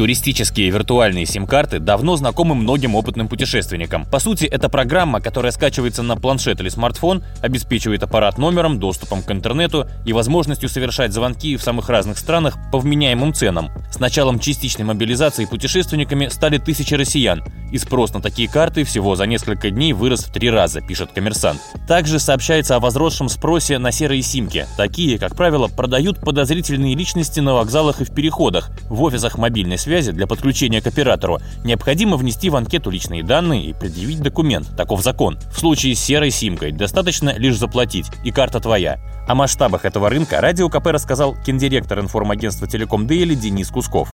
Туристические виртуальные сим-карты давно знакомы многим опытным путешественникам. По сути, это программа, которая скачивается на планшет или смартфон, обеспечивает аппарат номером, доступом к интернету и возможностью совершать звонки в самых разных странах по вменяемым ценам. С началом частичной мобилизации путешественниками стали тысячи россиян, и спрос на такие карты всего за несколько дней вырос в три раза, пишет коммерсант. Также сообщается о возросшем спросе на серые симки. Такие, как правило, продают подозрительные личности на вокзалах и в переходах, в офисах мобильной связи связи для подключения к оператору необходимо внести в анкету личные данные и предъявить документ. Таков закон. В случае с серой симкой достаточно лишь заплатить, и карта твоя. О масштабах этого рынка Радио КП рассказал гендиректор информагентства «Телеком Дейли» Денис Кусков.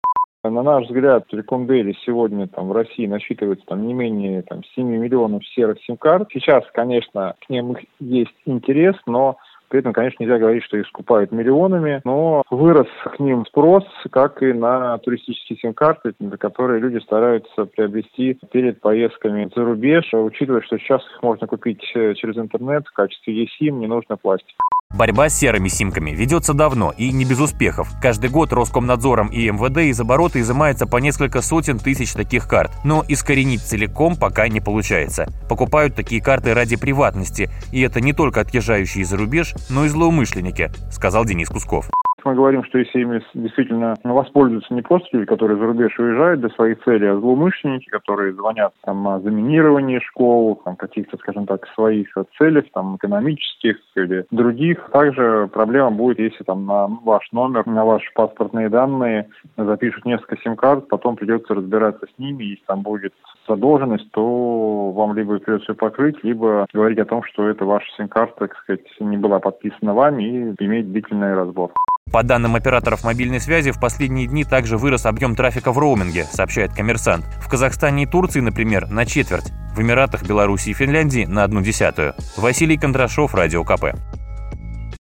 На наш взгляд, Телеком Дейли сегодня там, в России насчитывается там, не менее там, 7 миллионов серых сим-карт. Сейчас, конечно, к ним есть интерес, но при этом, конечно, нельзя говорить, что их скупают миллионами, но вырос к ним спрос, как и на туристические сим-карты, которые люди стараются приобрести перед поездками за рубеж, учитывая, что сейчас их можно купить э, через интернет в качестве eSIM, не нужно пластик. Борьба с серыми симками ведется давно и не без успехов. Каждый год Роскомнадзором и МВД из оборота изымается по несколько сотен тысяч таких карт, но искоренить целиком пока не получается. Покупают такие карты ради приватности, и это не только отъезжающие за рубеж, но и злоумышленники, сказал Денис Кусков. Мы говорим, что если ими действительно воспользуются не просто люди, которые за рубеж уезжают для своих целей, а злоумышленники, которые звонят там, о заминировании школ, там, каких-то, скажем так, своих целях, там, экономических или других. Также проблема будет, если там на ваш номер, на ваши паспортные данные запишут несколько сим-карт, потом придется разбираться с ними, если там будет задолженность, то вам либо придется ее покрыть, либо говорить о том, что это ваша сим-карта, так сказать, не была подписана вами и иметь длительный разбор. По данным операторов мобильной связи, в последние дни также вырос объем трафика в роуминге, сообщает коммерсант. В Казахстане и Турции, например, на четверть. В Эмиратах, Беларуси и Финляндии на одну десятую. Василий Кондрашов, Радио КП.